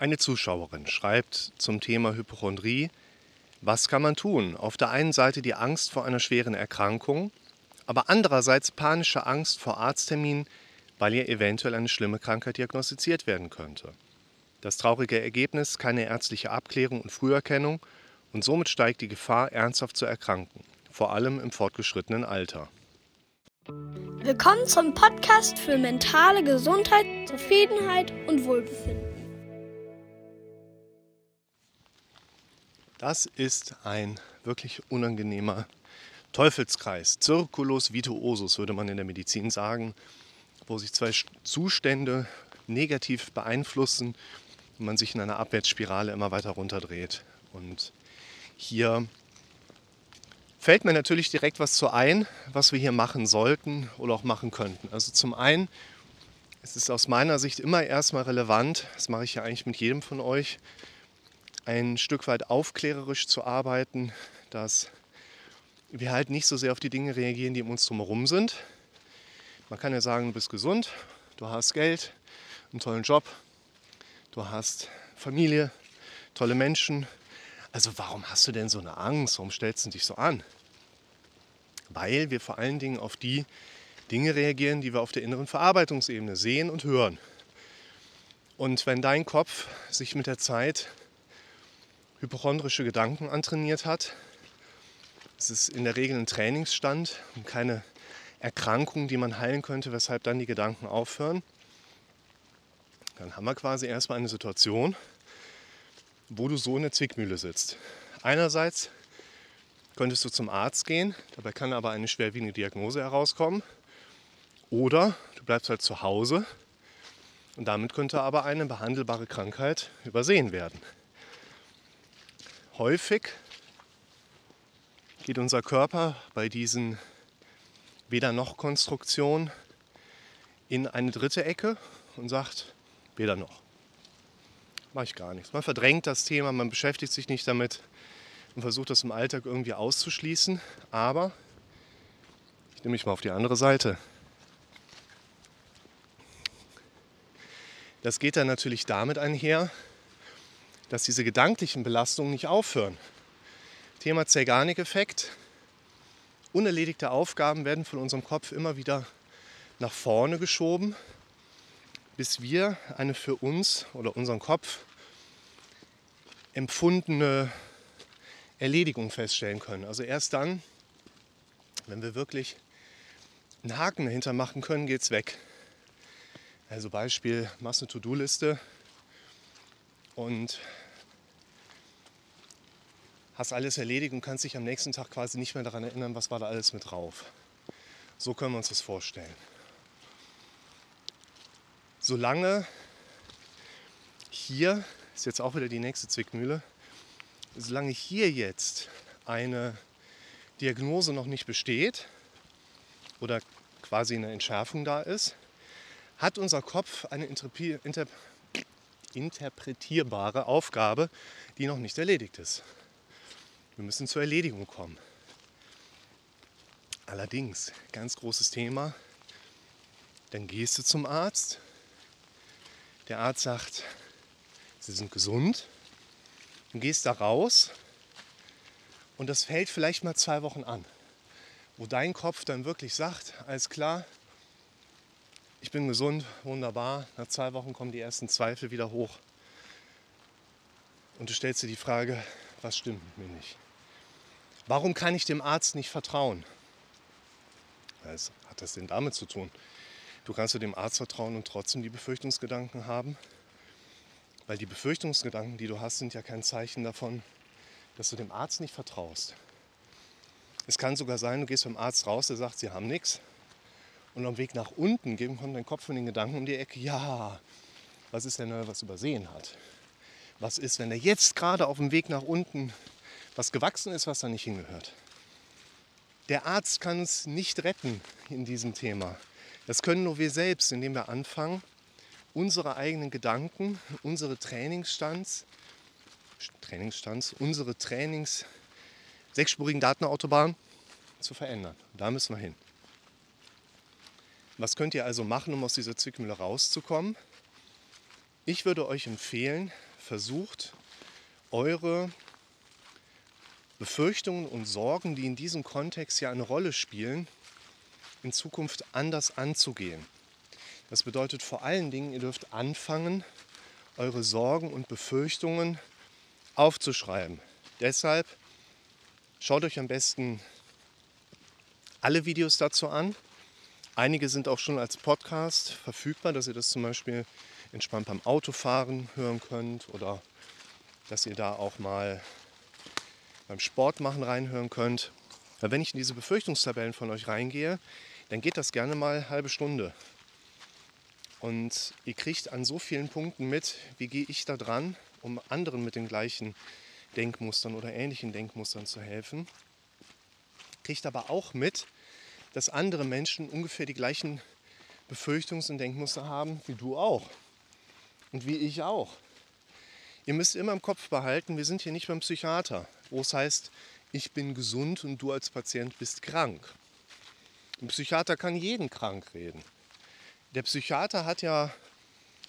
Eine Zuschauerin schreibt zum Thema Hypochondrie, was kann man tun? Auf der einen Seite die Angst vor einer schweren Erkrankung, aber andererseits panische Angst vor Arztterminen, weil ihr eventuell eine schlimme Krankheit diagnostiziert werden könnte. Das traurige Ergebnis keine ärztliche Abklärung und Früherkennung und somit steigt die Gefahr, ernsthaft zu erkranken, vor allem im fortgeschrittenen Alter. Willkommen zum Podcast für mentale Gesundheit, Zufriedenheit und Wohlbefinden. Das ist ein wirklich unangenehmer Teufelskreis. Circulus virtuosus würde man in der Medizin sagen, wo sich zwei Zustände negativ beeinflussen und man sich in einer Abwärtsspirale immer weiter runterdreht. Und hier fällt mir natürlich direkt was zu ein, was wir hier machen sollten oder auch machen könnten. Also zum einen ist es aus meiner Sicht immer erstmal relevant, das mache ich ja eigentlich mit jedem von euch, ein Stück weit aufklärerisch zu arbeiten, dass wir halt nicht so sehr auf die Dinge reagieren, die um uns drumherum sind. Man kann ja sagen, du bist gesund, du hast Geld, einen tollen Job, du hast Familie, tolle Menschen. Also warum hast du denn so eine Angst? Warum stellst du dich so an? Weil wir vor allen Dingen auf die Dinge reagieren, die wir auf der inneren Verarbeitungsebene sehen und hören. Und wenn dein Kopf sich mit der Zeit hypochondrische Gedanken antrainiert hat. Es ist in der Regel ein Trainingsstand und keine Erkrankung, die man heilen könnte, weshalb dann die Gedanken aufhören. Dann haben wir quasi erstmal eine Situation, wo du so in der Zwickmühle sitzt. Einerseits könntest du zum Arzt gehen, dabei kann aber eine schwerwiegende Diagnose herauskommen. Oder du bleibst halt zu Hause und damit könnte aber eine behandelbare Krankheit übersehen werden. Häufig geht unser Körper bei diesen Weder-noch-Konstruktionen in eine dritte Ecke und sagt, weder noch. Mache ich gar nichts. Man verdrängt das Thema, man beschäftigt sich nicht damit und versucht das im Alltag irgendwie auszuschließen. Aber ich nehme mich mal auf die andere Seite. Das geht dann natürlich damit einher, dass diese gedanklichen Belastungen nicht aufhören. Thema Zeigarnik-Effekt. Unerledigte Aufgaben werden von unserem Kopf immer wieder nach vorne geschoben, bis wir eine für uns oder unseren Kopf empfundene Erledigung feststellen können. Also erst dann, wenn wir wirklich einen Haken dahinter machen können, geht es weg. Also Beispiel, machst eine To-Do-Liste und hast alles erledigt und kannst dich am nächsten Tag quasi nicht mehr daran erinnern, was war da alles mit drauf. So können wir uns das vorstellen. Solange hier, ist jetzt auch wieder die nächste Zwickmühle, solange hier jetzt eine Diagnose noch nicht besteht oder quasi eine Entschärfung da ist, hat unser Kopf eine interpretierbare Aufgabe, die noch nicht erledigt ist. Wir müssen zur Erledigung kommen. Allerdings, ganz großes Thema, dann gehst du zum Arzt. Der Arzt sagt, Sie sind gesund. Du gehst da raus und das fällt vielleicht mal zwei Wochen an, wo dein Kopf dann wirklich sagt, alles klar, ich bin gesund, wunderbar. Nach zwei Wochen kommen die ersten Zweifel wieder hoch. Und du stellst dir die Frage, was stimmt mit mir nicht? Warum kann ich dem Arzt nicht vertrauen? Was hat das denn damit zu tun? Du kannst dem Arzt vertrauen und trotzdem die Befürchtungsgedanken haben, weil die Befürchtungsgedanken, die du hast, sind ja kein Zeichen davon, dass du dem Arzt nicht vertraust. Es kann sogar sein, du gehst beim Arzt raus, der sagt, sie haben nichts. Und am Weg nach unten kommt dein Kopf von den Gedanken um die Ecke, ja, was ist, wenn er was übersehen hat? Was ist, wenn er jetzt gerade auf dem Weg nach unten was gewachsen ist, was da nicht hingehört. Der Arzt kann es nicht retten in diesem Thema. Das können nur wir selbst, indem wir anfangen, unsere eigenen Gedanken, unsere Trainingsstands, Trainingsstands, unsere Trainings, sechsspurigen Datenautobahn zu verändern. Da müssen wir hin. Was könnt ihr also machen, um aus dieser Zwickmühle rauszukommen? Ich würde euch empfehlen, versucht, eure Befürchtungen und Sorgen, die in diesem Kontext ja eine Rolle spielen, in Zukunft anders anzugehen. Das bedeutet vor allen Dingen, ihr dürft anfangen, eure Sorgen und Befürchtungen aufzuschreiben. Deshalb schaut euch am besten alle Videos dazu an. Einige sind auch schon als Podcast verfügbar, dass ihr das zum Beispiel entspannt beim Autofahren hören könnt oder dass ihr da auch mal beim Sport machen reinhören könnt. Wenn ich in diese Befürchtungstabellen von euch reingehe, dann geht das gerne mal halbe Stunde. Und ihr kriegt an so vielen Punkten mit, wie gehe ich da dran, um anderen mit den gleichen Denkmustern oder ähnlichen Denkmustern zu helfen. Kriegt aber auch mit, dass andere Menschen ungefähr die gleichen Befürchtungs- und Denkmuster haben wie du auch. Und wie ich auch. Ihr müsst immer im Kopf behalten, wir sind hier nicht beim Psychiater, wo es heißt, ich bin gesund und du als Patient bist krank. Ein Psychiater kann jeden krank reden. Der Psychiater hat ja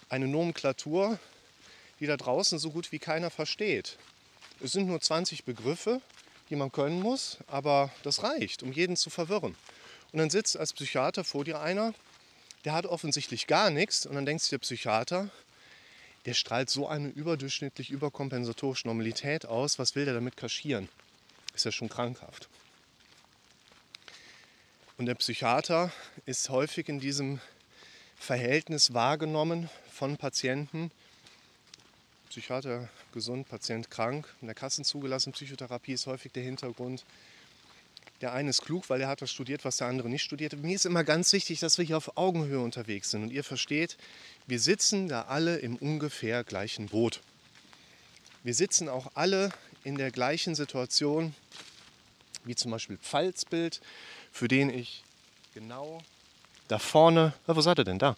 eine Nomenklatur, die da draußen so gut wie keiner versteht. Es sind nur 20 Begriffe, die man können muss, aber das reicht, um jeden zu verwirren. Und dann sitzt als Psychiater vor dir einer, der hat offensichtlich gar nichts und dann denkt sich der Psychiater, der strahlt so eine überdurchschnittlich überkompensatorische Normalität aus, was will der damit kaschieren? Ist ja schon krankhaft. Und der Psychiater ist häufig in diesem Verhältnis wahrgenommen von Patienten. Psychiater gesund, Patient krank. In der Kassen zugelassen, Psychotherapie ist häufig der Hintergrund. Der eine ist klug, weil er hat was studiert, was der andere nicht studiert. Mir ist immer ganz wichtig, dass wir hier auf Augenhöhe unterwegs sind. Und ihr versteht, wir sitzen da alle im ungefähr gleichen Boot. Wir sitzen auch alle in der gleichen Situation, wie zum Beispiel Pfalzbild, für den ich genau da vorne, wo seid ihr denn da?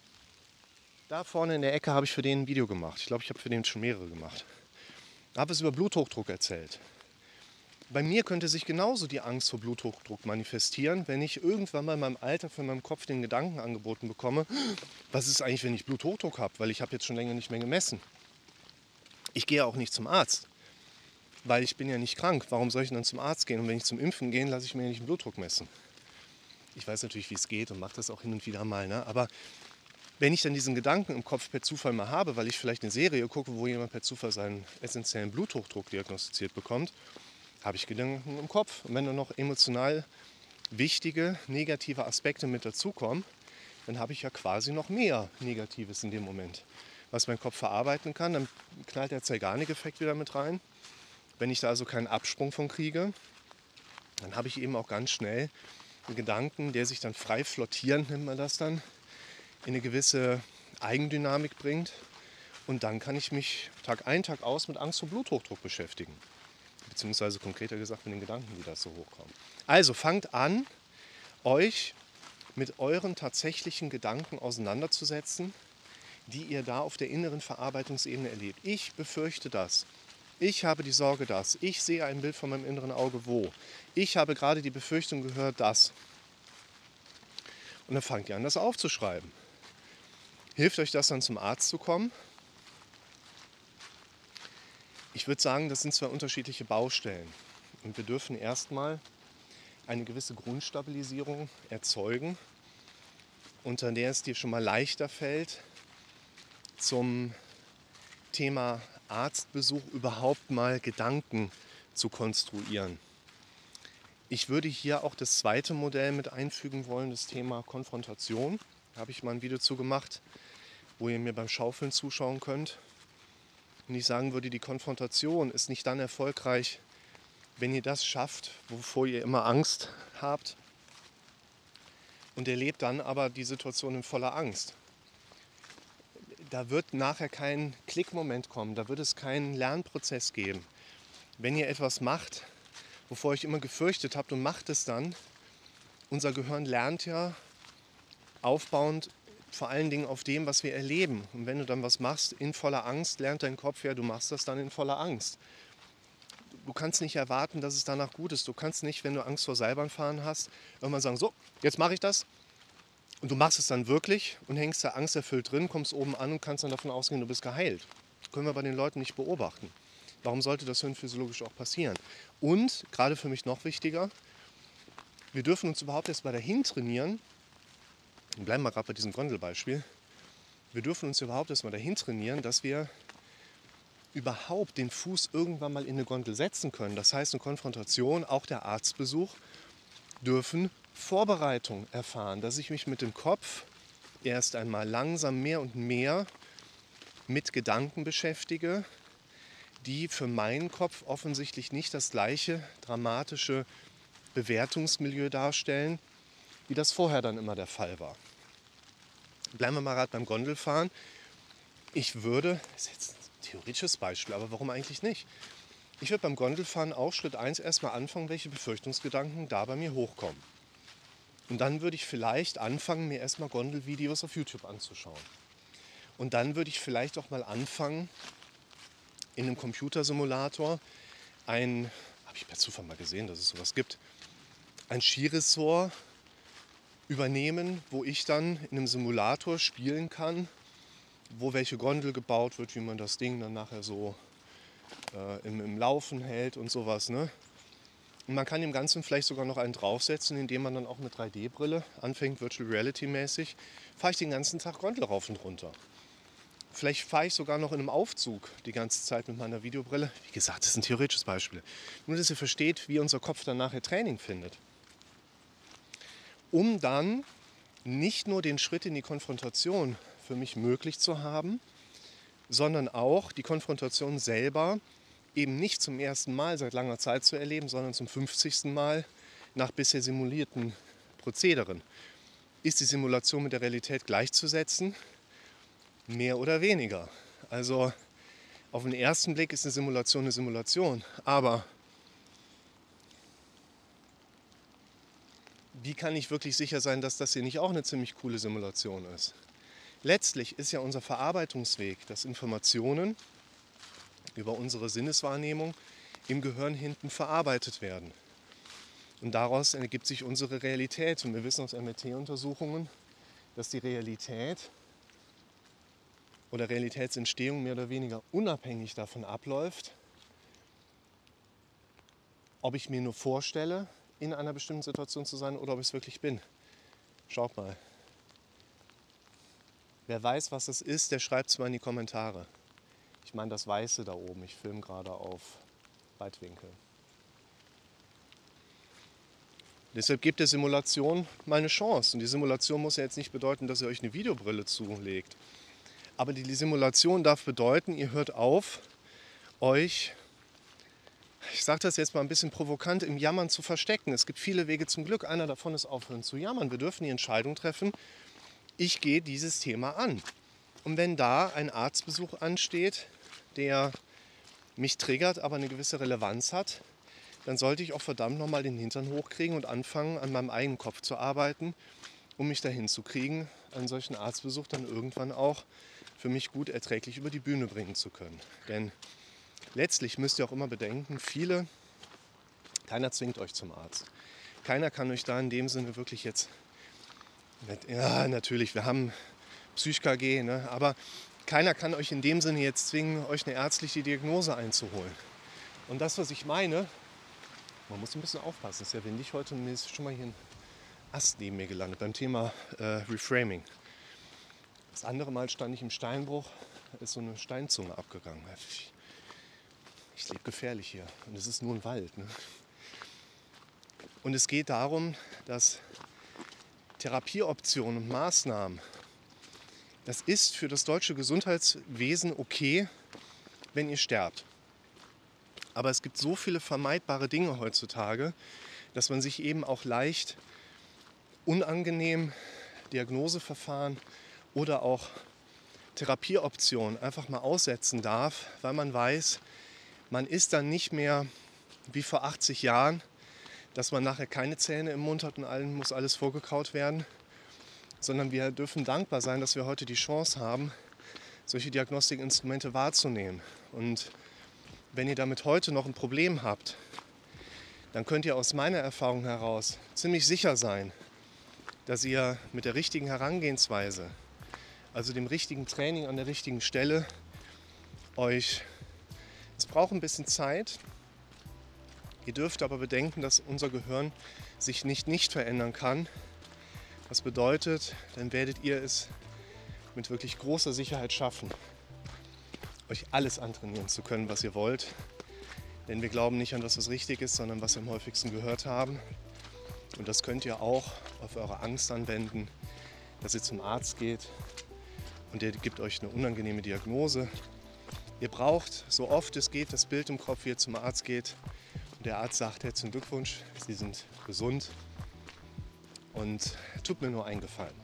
Da vorne in der Ecke habe ich für den ein Video gemacht. Ich glaube, ich habe für den schon mehrere gemacht. Ich habe es über Bluthochdruck erzählt. Bei mir könnte sich genauso die Angst vor Bluthochdruck manifestieren, wenn ich irgendwann mal in meinem Alter von meinem Kopf den Gedanken angeboten bekomme, was ist eigentlich, wenn ich Bluthochdruck habe, weil ich habe jetzt schon länger nicht mehr gemessen. Ich gehe auch nicht zum Arzt, weil ich bin ja nicht krank. Warum soll ich dann zum Arzt gehen? Und wenn ich zum Impfen gehe, lasse ich mir ja nicht den Blutdruck messen. Ich weiß natürlich, wie es geht und mache das auch hin und wieder mal. Ne? Aber wenn ich dann diesen Gedanken im Kopf per Zufall mal habe, weil ich vielleicht eine Serie gucke, wo jemand per Zufall seinen essentiellen Bluthochdruck diagnostiziert bekommt, habe ich Gedanken im Kopf. Und wenn dann noch emotional wichtige, negative Aspekte mit dazukommen, dann habe ich ja quasi noch mehr Negatives in dem Moment, was mein Kopf verarbeiten kann. Dann knallt der Zeigarnik-Effekt wieder mit rein. Wenn ich da also keinen Absprung von kriege, dann habe ich eben auch ganz schnell einen Gedanken, der sich dann frei flottieren, nennt man das dann, in eine gewisse Eigendynamik bringt. Und dann kann ich mich Tag ein, Tag aus mit Angst vor Bluthochdruck beschäftigen beziehungsweise konkreter gesagt mit den Gedanken, die da so hochkommen. Also fangt an, euch mit euren tatsächlichen Gedanken auseinanderzusetzen, die ihr da auf der inneren Verarbeitungsebene erlebt. Ich befürchte das. Ich habe die Sorge das. Ich sehe ein Bild von meinem inneren Auge wo. Ich habe gerade die Befürchtung gehört das. Und dann fangt ihr an, das aufzuschreiben. Hilft euch das dann zum Arzt zu kommen? Ich würde sagen, das sind zwei unterschiedliche Baustellen. Und wir dürfen erstmal eine gewisse Grundstabilisierung erzeugen, unter der es dir schon mal leichter fällt, zum Thema Arztbesuch überhaupt mal Gedanken zu konstruieren. Ich würde hier auch das zweite Modell mit einfügen wollen, das Thema Konfrontation. Da habe ich mal ein Video zu gemacht, wo ihr mir beim Schaufeln zuschauen könnt. Und ich sagen würde, die Konfrontation ist nicht dann erfolgreich, wenn ihr das schafft, wovor ihr immer Angst habt. Und erlebt dann aber die Situation in voller Angst. Da wird nachher kein Klickmoment kommen, da wird es keinen Lernprozess geben. Wenn ihr etwas macht, wovor ihr euch immer gefürchtet habt und macht es dann, unser Gehirn lernt ja aufbauend vor allen Dingen auf dem, was wir erleben. Und wenn du dann was machst in voller Angst, lernt dein Kopf ja, du machst das dann in voller Angst. Du kannst nicht erwarten, dass es danach gut ist. Du kannst nicht, wenn du Angst vor Seilbahnfahren hast, irgendwann sagen, so, jetzt mache ich das. Und du machst es dann wirklich und hängst da angsterfüllt drin, kommst oben an und kannst dann davon ausgehen, du bist geheilt. können wir bei den Leuten nicht beobachten. Warum sollte das hirnphysiologisch auch passieren? Und, gerade für mich noch wichtiger, wir dürfen uns überhaupt erst mal dahin trainieren, bleiben wir gerade bei diesem Gondelbeispiel, wir dürfen uns überhaupt erst mal dahin trainieren, dass wir überhaupt den Fuß irgendwann mal in eine Gondel setzen können. Das heißt, eine Konfrontation, auch der Arztbesuch, dürfen Vorbereitung erfahren, dass ich mich mit dem Kopf erst einmal langsam mehr und mehr mit Gedanken beschäftige, die für meinen Kopf offensichtlich nicht das gleiche dramatische Bewertungsmilieu darstellen, wie das vorher dann immer der Fall war. Bleiben wir mal gerade beim Gondelfahren. Ich würde, das ist jetzt ein theoretisches Beispiel, aber warum eigentlich nicht? Ich würde beim Gondelfahren auch Schritt 1 erstmal anfangen, welche Befürchtungsgedanken da bei mir hochkommen. Und dann würde ich vielleicht anfangen, mir erstmal Gondelvideos auf YouTube anzuschauen. Und dann würde ich vielleicht auch mal anfangen, in einem Computersimulator ein, habe ich per Zufall mal gesehen, dass es sowas gibt, ein Skiressort übernehmen, wo ich dann in einem Simulator spielen kann, wo welche Gondel gebaut wird, wie man das Ding dann nachher so äh, im, im, Laufen hält und sowas. Ne? Und man kann dem Ganzen vielleicht sogar noch einen draufsetzen, indem man dann auch eine 3D-Brille anfängt, Virtual Reality mäßig, fahre ich den ganzen Tag Gondel rauf und runter. Vielleicht fahre ich sogar noch in einem Aufzug die ganze Zeit mit meiner Videobrille. Wie gesagt, das ist ein theoretisches Beispiel. Nur, dass ihr versteht, wie unser Kopf dann nachher Training findet um dann nicht nur den Schritt in die Konfrontation für mich möglich zu haben, sondern auch die Konfrontation selber eben nicht zum ersten Mal seit langer Zeit zu erleben, sondern zum 50. Mal nach bisher simulierten Prozederen. Ist die Simulation mit der Realität gleichzusetzen? Mehr oder weniger. Also auf den ersten Blick ist eine Simulation eine Simulation, aber wie kann ich wirklich sicher sein, dass das hier nicht auch eine ziemlich coole Simulation ist? Letztlich ist ja unser Verarbeitungsweg, dass Informationen über unsere Sinneswahrnehmung im Gehirn hinten verarbeitet werden. Und daraus ergibt sich unsere Realität. Und wir wissen aus MRT-Untersuchungen, dass die Realität oder Realitätsentstehung mehr oder weniger unabhängig davon abläuft, ob ich mir nur vorstelle, in einer bestimmten Situation zu sein oder ob ich es wirklich bin. Schaut mal. Wer weiß, was es ist, der schreibt es mal in die Kommentare. Ich meine das Weiße da oben. Ich filme gerade auf Weitwinkel. Deshalb gibt der Simulation mal eine Chance. Und die Simulation muss ja jetzt nicht bedeuten, dass ihr euch eine Videobrille zulegt. Aber die Simulation darf bedeuten, ihr hört auf, euch ich sage das jetzt mal ein bisschen provokant, im Jammern zu verstecken. Es gibt viele Wege zum Glück. Einer davon ist aufhören zu jammern. Wir dürfen die Entscheidung treffen, ich gehe dieses Thema an. Und wenn da ein Arztbesuch ansteht, der mich triggert, aber eine gewisse Relevanz hat, dann sollte ich auch verdammt nochmal den Hintern hochkriegen und anfangen, an meinem eigenen Kopf zu arbeiten, um mich dahin zu kriegen, einen solchen Arztbesuch dann irgendwann auch für mich gut erträglich über die Bühne bringen zu können. Denn letztlich müsst ihr auch immer bedenken, viele, keiner zwingt euch zum Arzt. Keiner kann euch da in dem Sinne wirklich jetzt, ja natürlich, wir haben Psych-KG, ne, aber keiner kann euch in dem Sinne jetzt zwingen, euch eine ärztliche Diagnose einzuholen. Und das, was ich meine, man muss ein bisschen aufpassen, es ist ja windig heute und mir ist schon mal hier ein Ast neben mir gelandet beim Thema äh, Reframing. Das andere Mal stand ich im Steinbruch, ist so eine Steinzunge abgegangen. Ich ich lebe gefährlich hier und es ist nur ein Wald. Ne? Und es geht darum, dass Therapieoptionen und Maßnahmen, das ist für das deutsche Gesundheitswesen okay, wenn ihr sterbt. Aber es gibt so viele vermeidbare Dinge heutzutage, dass man sich eben auch leicht unangenehm Diagnoseverfahren oder auch Therapieoptionen einfach mal aussetzen darf, weil man weiß, man ist dann nicht mehr wie vor 80 Jahren, dass man nachher keine Zähne im Mund hat und allen muss alles vorgekaut werden, sondern wir dürfen dankbar sein, dass wir heute die Chance haben, solche Diagnostikinstrumente wahrzunehmen. Und wenn ihr damit heute noch ein Problem habt, dann könnt ihr aus meiner Erfahrung heraus ziemlich sicher sein, dass ihr mit der richtigen Herangehensweise, also dem richtigen Training an der richtigen Stelle, euch, es braucht ein bisschen Zeit. Ihr dürft aber bedenken, dass unser Gehirn sich nicht nicht verändern kann. Das bedeutet, dann werdet ihr es mit wirklich großer Sicherheit schaffen, euch alles antrainieren zu können, was ihr wollt. Denn wir glauben nicht an das, was richtig ist, sondern was wir am häufigsten gehört haben. Und das könnt ihr auch auf eure Angst anwenden, dass ihr zum Arzt geht und der gibt euch eine unangenehme Diagnose. Ihr braucht so oft es geht das Bild im Kopf, wie ihr zum Arzt geht und der Arzt sagt herzlichen Glückwunsch, Sie sind gesund und tut mir nur einen Gefallen.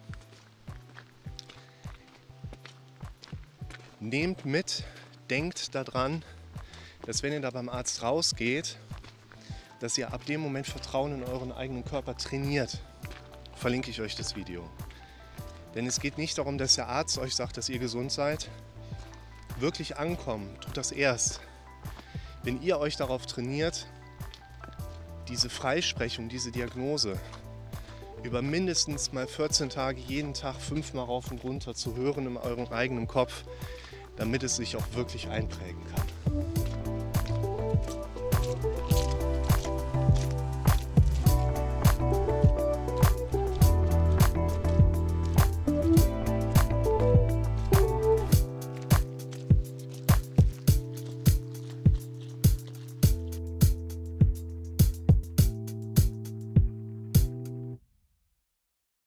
Nehmt mit, denkt daran, dass wenn ihr da beim Arzt rausgeht, dass ihr ab dem Moment Vertrauen in euren eigenen Körper trainiert. Verlinke ich euch das Video. Denn es geht nicht darum, dass der Arzt euch sagt, dass ihr gesund seid. Wirklich ankommen, tut das erst. Wenn ihr euch darauf trainiert, diese Freisprechung, diese Diagnose über mindestens mal 14 Tage jeden Tag fünfmal rauf und runter zu hören in eurem eigenen Kopf, damit es sich auch wirklich einprägen kann.